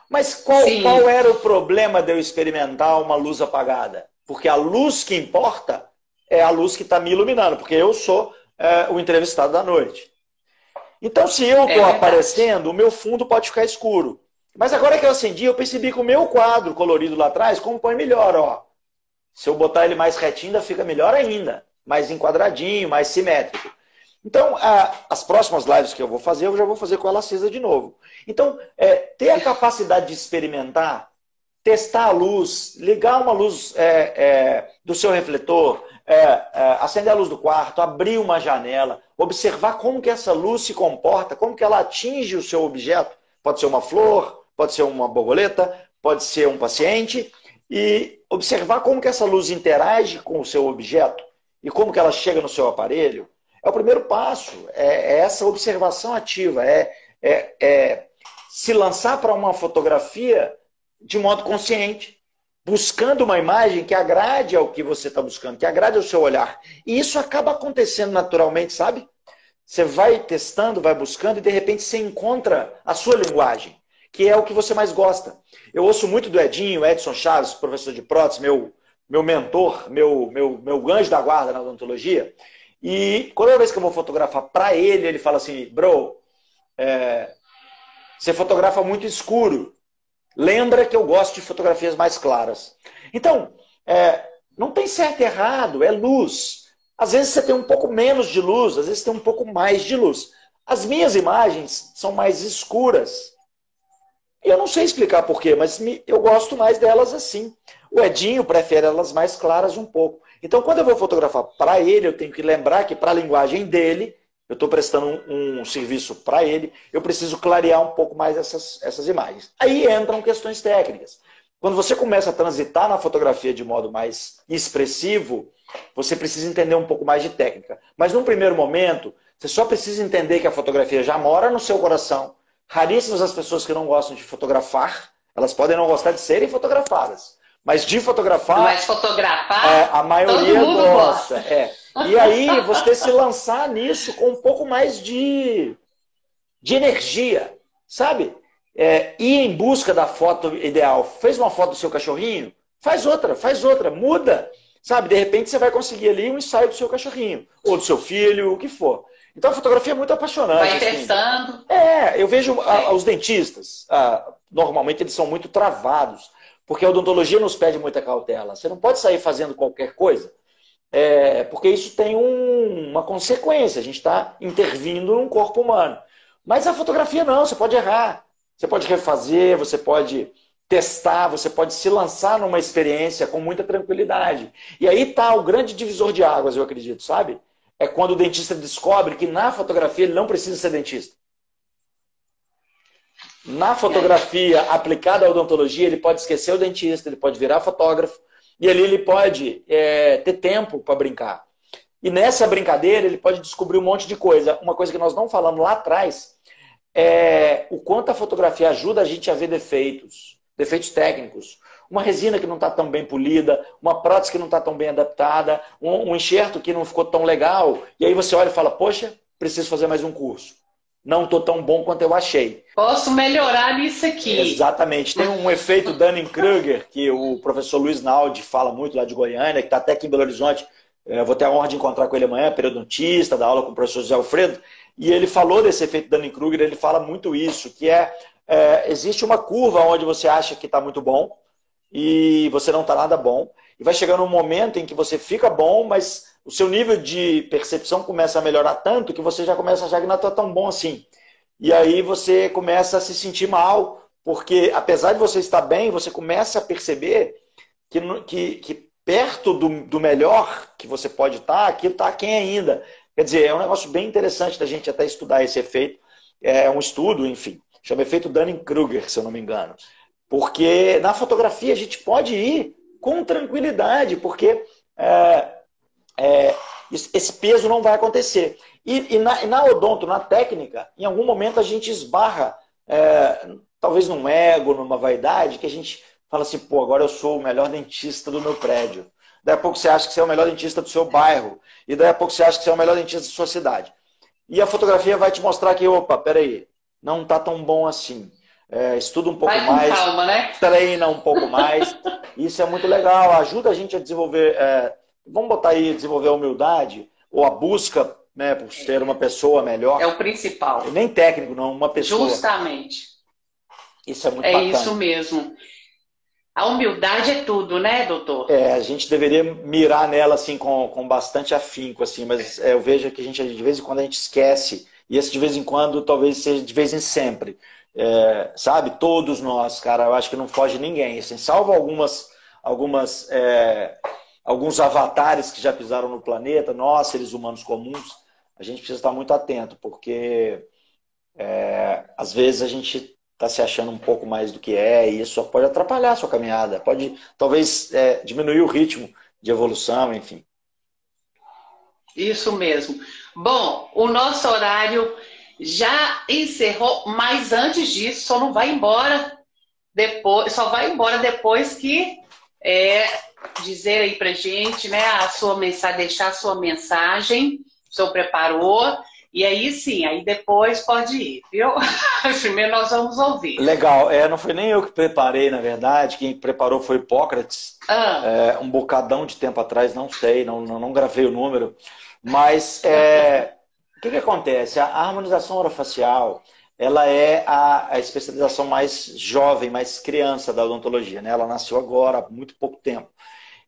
Mas qual, qual era o problema de eu experimentar uma luz apagada? Porque a luz que importa é a luz que está me iluminando, porque eu sou é, o entrevistado da noite. Então, se eu estou é aparecendo, o meu fundo pode ficar escuro. Mas agora que eu acendi, eu percebi que o meu quadro colorido lá atrás compõe melhor. Ó. Se eu botar ele mais retinho, ainda fica melhor ainda. Mais enquadradinho, mais simétrico. Então, as próximas lives que eu vou fazer, eu já vou fazer com ela acesa de novo. Então, é, ter a capacidade de experimentar, testar a luz, ligar uma luz é, é, do seu refletor, é, é, acender a luz do quarto, abrir uma janela, observar como que essa luz se comporta, como que ela atinge o seu objeto. Pode ser uma flor, pode ser uma borboleta, pode ser um paciente, e observar como que essa luz interage com o seu objeto e como que ela chega no seu aparelho é o primeiro passo, é, é essa observação ativa, é, é, é se lançar para uma fotografia de modo consciente, buscando uma imagem que agrade ao que você está buscando, que agrade ao seu olhar. E isso acaba acontecendo naturalmente, sabe? Você vai testando, vai buscando e de repente você encontra a sua linguagem, que é o que você mais gosta. Eu ouço muito do Edinho, Edson Chaves, professor de prótese, meu, meu mentor, meu, meu, meu anjo da guarda na odontologia. E toda vez que eu vou fotografar para ele, ele fala assim, bro, é, você fotografa muito escuro. Lembra que eu gosto de fotografias mais claras. Então, é, não tem certo e errado, é luz. Às vezes você tem um pouco menos de luz, às vezes tem um pouco mais de luz. As minhas imagens são mais escuras. Eu não sei explicar porquê, mas eu gosto mais delas assim. O Edinho prefere elas mais claras um pouco. Então, quando eu vou fotografar para ele, eu tenho que lembrar que para a linguagem dele, eu estou prestando um, um serviço para ele, eu preciso clarear um pouco mais essas, essas imagens. Aí entram questões técnicas. Quando você começa a transitar na fotografia de modo mais expressivo, você precisa entender um pouco mais de técnica. Mas num primeiro momento, você só precisa entender que a fotografia já mora no seu coração. Raríssimas as pessoas que não gostam de fotografar, elas podem não gostar de serem fotografadas. Mas de fotografar. Mas fotografar. É, a maioria gosta. É. E aí você se lançar nisso com um pouco mais de, de energia, sabe? É, ir em busca da foto ideal. Fez uma foto do seu cachorrinho? Faz outra, faz outra, muda. Sabe? De repente você vai conseguir ali um ensaio do seu cachorrinho, ou do seu filho, o que for. Então a fotografia é muito apaixonante. Vai assim. testando. É, eu vejo a, os dentistas, a, normalmente eles são muito travados. Porque a odontologia nos pede muita cautela. Você não pode sair fazendo qualquer coisa, é, porque isso tem um, uma consequência. A gente está intervindo num corpo humano. Mas a fotografia não, você pode errar. Você pode refazer, você pode testar, você pode se lançar numa experiência com muita tranquilidade. E aí está o grande divisor de águas, eu acredito, sabe? é quando o dentista descobre que na fotografia ele não precisa ser dentista. Na fotografia aplicada à odontologia, ele pode esquecer o dentista, ele pode virar fotógrafo, e ali ele pode é, ter tempo para brincar. E nessa brincadeira, ele pode descobrir um monte de coisa. Uma coisa que nós não falamos lá atrás é o quanto a fotografia ajuda a gente a ver defeitos, defeitos técnicos. Uma resina que não está tão bem polida, uma prótese que não está tão bem adaptada, um, um enxerto que não ficou tão legal. E aí você olha e fala, poxa, preciso fazer mais um curso não estou tão bom quanto eu achei. Posso melhorar nisso aqui. Exatamente. Tem um efeito Dunning-Kruger, que o professor Luiz Naldi fala muito lá de Goiânia, que está até aqui em Belo Horizonte. Eu é, vou ter a honra de encontrar com ele amanhã, periodontista, da aula com o professor José Alfredo. E ele falou desse efeito Dunning-Kruger, ele fala muito isso, que é, é existe uma curva onde você acha que está muito bom e você não está nada bom. E vai chegando um momento em que você fica bom, mas o seu nível de percepção começa a melhorar tanto que você já começa a achar que não está tão bom assim. E aí você começa a se sentir mal, porque apesar de você estar bem, você começa a perceber que, que, que perto do, do melhor que você pode estar, aquilo está quem ainda. Quer dizer, é um negócio bem interessante da gente até estudar esse efeito. É um estudo, enfim, chama efeito Dunning-Kruger, se eu não me engano. Porque na fotografia a gente pode ir com tranquilidade, porque é, é, esse peso não vai acontecer. E, e, na, e, na, odonto, na técnica, em algum momento a gente esbarra, é, talvez num ego, numa vaidade, que a gente fala assim, pô, agora eu sou o melhor dentista do meu prédio. Daí a pouco você acha que você é o melhor dentista do seu bairro. E daí a pouco você acha que você é o melhor dentista da sua cidade. E a fotografia vai te mostrar que, opa, peraí, não está tão bom assim. É, estuda um pouco mais, calma, né? treina um pouco mais. Isso é muito legal, ajuda a gente a desenvolver é, vamos botar aí, desenvolver a humildade, ou a busca né, por ser uma pessoa melhor. É o principal. Nem técnico, não, uma pessoa. Justamente. Isso é muito é bacana. É isso mesmo. A humildade é tudo, né, doutor? É, a gente deveria mirar nela assim com, com bastante afinco, assim, mas é, eu vejo que a gente, de vez em quando, a gente esquece. E esse de vez em quando talvez seja de vez em sempre. É, sabe? Todos nós, cara, eu acho que não foge ninguém. Assim, salvo algumas, algumas é, alguns avatares que já pisaram no planeta, nós, seres humanos comuns, a gente precisa estar muito atento, porque é, às vezes a gente está se achando um pouco mais do que é, e isso pode atrapalhar a sua caminhada, pode talvez é, diminuir o ritmo de evolução, enfim. Isso mesmo. Bom, o nosso horário já encerrou, mas antes disso, só não vai embora depois, só vai embora depois que é, dizer aí pra gente, né, a sua mensagem, deixar a sua mensagem, o senhor preparou, e aí sim, aí depois pode ir, viu? Primeiro nós vamos ouvir. Legal, é, não foi nem eu que preparei, na verdade, quem preparou foi Hipócrates, ah. é, um bocadão de tempo atrás, não sei, não, não, não gravei o número, mas é, que, que acontece? A harmonização orofacial, ela é a, a, especialização mais jovem, mais criança da odontologia. Né? Ela nasceu agora, há muito pouco tempo.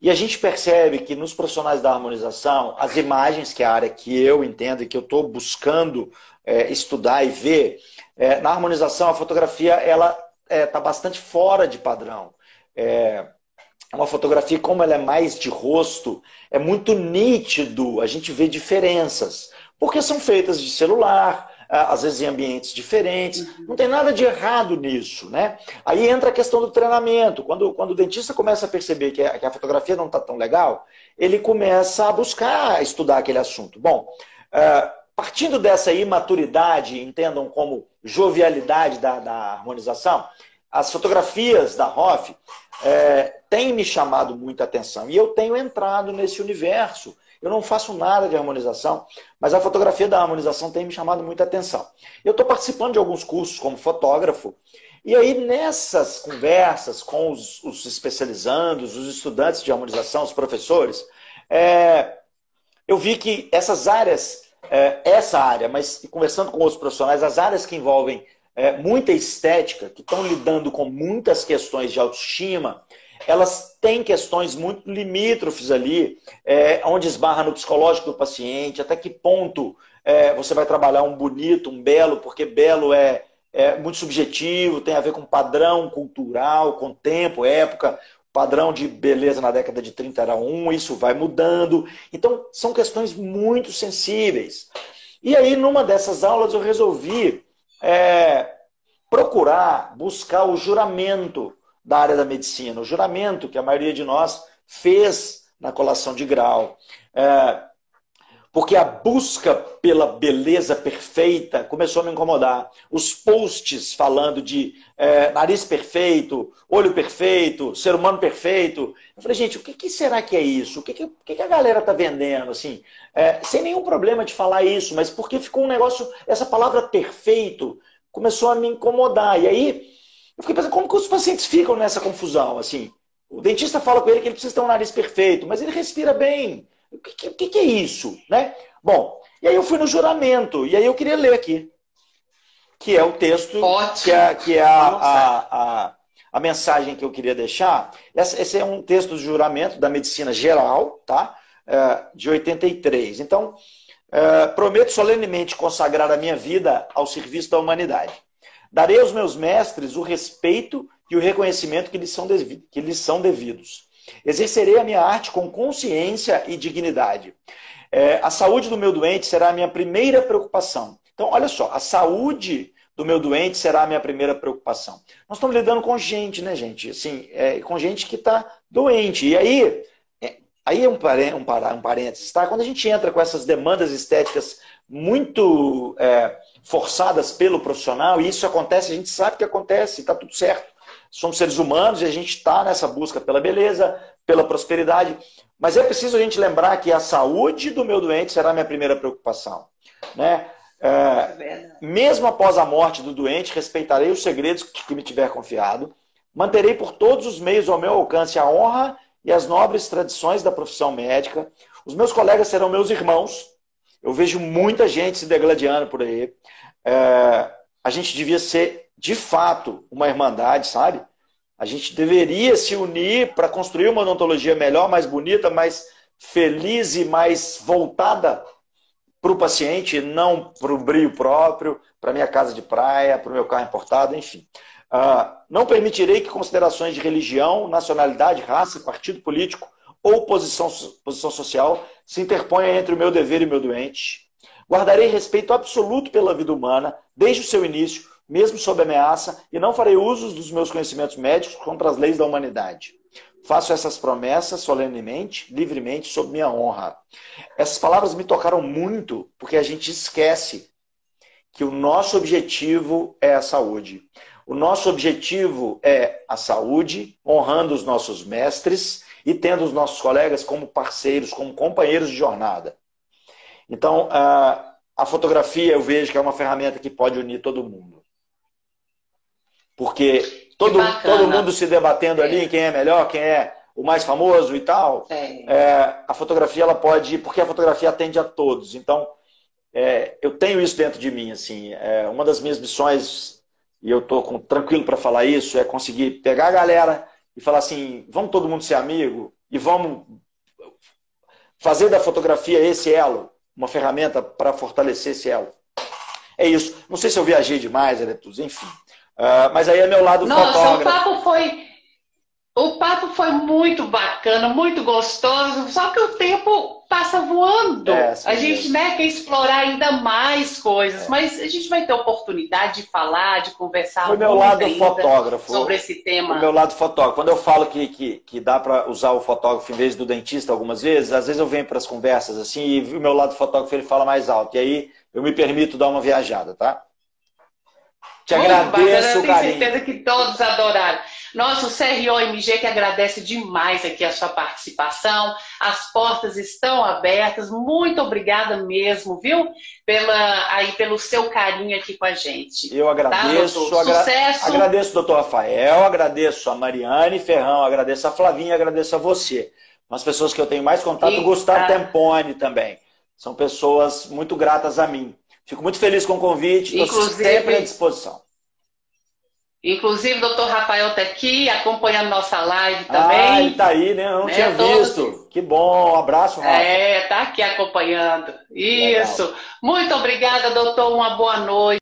E a gente percebe que nos profissionais da harmonização, as imagens, que é a área que eu entendo e que eu estou buscando é, estudar e ver, é, na harmonização, a fotografia ela está é, tá bastante fora de padrão. É, uma fotografia, como ela é mais de rosto, é muito nítido, a gente vê diferenças. Porque são feitas de celular, às vezes em ambientes diferentes. Uhum. Não tem nada de errado nisso, né? Aí entra a questão do treinamento. Quando, quando o dentista começa a perceber que a, que a fotografia não está tão legal, ele começa a buscar estudar aquele assunto. Bom, uh, partindo dessa imaturidade, entendam como jovialidade da, da harmonização, as fotografias da Hoff é, têm me chamado muita atenção e eu tenho entrado nesse universo eu não faço nada de harmonização, mas a fotografia da harmonização tem me chamado muita atenção. Eu estou participando de alguns cursos como fotógrafo, e aí nessas conversas com os, os especializandos, os estudantes de harmonização, os professores, é, eu vi que essas áreas, é, essa área, mas conversando com outros profissionais, as áreas que envolvem é, muita estética, que estão lidando com muitas questões de autoestima, elas têm questões muito limítrofes ali, é, onde esbarra no psicológico do paciente, até que ponto é, você vai trabalhar um bonito, um belo, porque belo é, é muito subjetivo, tem a ver com padrão cultural, com tempo, época, padrão de beleza na década de 30 era um, isso vai mudando. Então, são questões muito sensíveis. E aí, numa dessas aulas, eu resolvi é, procurar, buscar o juramento da área da medicina, o juramento que a maioria de nós fez na colação de grau. É, porque a busca pela beleza perfeita começou a me incomodar. Os posts falando de é, nariz perfeito, olho perfeito, ser humano perfeito. Eu falei, gente, o que, que será que é isso? O que, que, que a galera está vendendo? assim? É, sem nenhum problema de falar isso, mas porque ficou um negócio, essa palavra perfeito começou a me incomodar. E aí, eu fiquei pensando, como que os pacientes ficam nessa confusão? assim? O dentista fala com ele que ele precisa ter um nariz perfeito, mas ele respira bem. O que, que, que, é isso? Né? Bom, e aí eu fui no juramento, e aí eu queria ler aqui, que é o texto, Ótimo. que é, que é a, a, a, a, mensagem que eu queria deixar. Esse, esse, é um texto do juramento da medicina geral, tá? É, de 83. Então, é, prometo solenemente consagrar a minha vida ao serviço da humanidade. Darei aos meus mestres o respeito e o reconhecimento que lhes são, que lhes são devidos. Exercerei a minha arte com consciência e dignidade. É, a saúde do meu doente será a minha primeira preocupação. Então, olha só, a saúde do meu doente será a minha primeira preocupação. Nós estamos lidando com gente, né, gente? Assim, é, com gente que está doente. E aí, é, aí é um, um, um parênteses, tá? Quando a gente entra com essas demandas estéticas muito é, forçadas pelo profissional, e isso acontece, a gente sabe que acontece, está tudo certo somos seres humanos e a gente está nessa busca pela beleza, pela prosperidade. Mas é preciso a gente lembrar que a saúde do meu doente será a minha primeira preocupação. Né? É, mesmo após a morte do doente, respeitarei os segredos que me tiver confiado, manterei por todos os meios ao meu alcance a honra e as nobres tradições da profissão médica. Os meus colegas serão meus irmãos. Eu vejo muita gente se degladiando por aí. É, a gente devia ser de fato uma irmandade, sabe? A gente deveria se unir para construir uma odontologia melhor, mais bonita, mais feliz e mais voltada para o paciente, não para o brilho próprio, para minha casa de praia, para o meu carro importado, enfim. Uh, não permitirei que considerações de religião, nacionalidade, raça, partido político ou posição, posição social se interponham entre o meu dever e o meu doente. Guardarei respeito absoluto pela vida humana, desde o seu início, mesmo sob ameaça, e não farei uso dos meus conhecimentos médicos contra as leis da humanidade. Faço essas promessas solenemente, livremente, sob minha honra. Essas palavras me tocaram muito, porque a gente esquece que o nosso objetivo é a saúde. O nosso objetivo é a saúde, honrando os nossos mestres e tendo os nossos colegas como parceiros, como companheiros de jornada. Então, a fotografia eu vejo que é uma ferramenta que pode unir todo mundo. Porque todo, todo mundo se debatendo é. ali quem é melhor, quem é o mais famoso e tal. É. É, a fotografia ela pode, porque a fotografia atende a todos. Então, é, eu tenho isso dentro de mim. Assim, é, uma das minhas missões, e eu estou tranquilo para falar isso, é conseguir pegar a galera e falar assim: vamos todo mundo ser amigo e vamos fazer da fotografia esse elo, uma ferramenta para fortalecer esse elo. É isso. Não sei se eu viajei demais, Eletus, enfim. Uh, mas aí é meu lado Nossa, fotógrafo. Nossa, o papo foi. O papo foi muito bacana, muito gostoso, só que o tempo passa voando. É, a gente né, quer explorar ainda mais coisas, é. mas a gente vai ter oportunidade de falar, de conversar Foi meu lado fotógrafo. sobre esse tema. O meu lado fotógrafo. Quando eu falo que, que, que dá para usar o fotógrafo em vez do dentista algumas vezes, às vezes eu venho para as conversas assim e o meu lado fotógrafo ele fala mais alto. E aí eu me permito dar uma viajada, tá? Te Muito agradeço, bacana, tenho certeza que todos adoraram. Nosso CRO-MG que agradece demais aqui a sua participação. As portas estão abertas. Muito obrigada mesmo, viu? Pela, aí, pelo seu carinho aqui com a gente. Eu agradeço. Tá, agra Sucesso. Agradeço, doutor Rafael, agradeço a Mariane Ferrão, agradeço a Flavinha, agradeço a você. As pessoas que eu tenho mais contato, o Gustavo Tempone também. São pessoas muito gratas a mim. Fico muito feliz com o convite, estou sempre à disposição. Inclusive, o doutor Rafael está aqui acompanhando nossa live também. Ah, ele está aí, né? Eu não né? tinha Todos... visto. Que bom, um abraço, Rafa. É, está aqui acompanhando. Isso. Legal. Muito obrigada, doutor. Uma boa noite.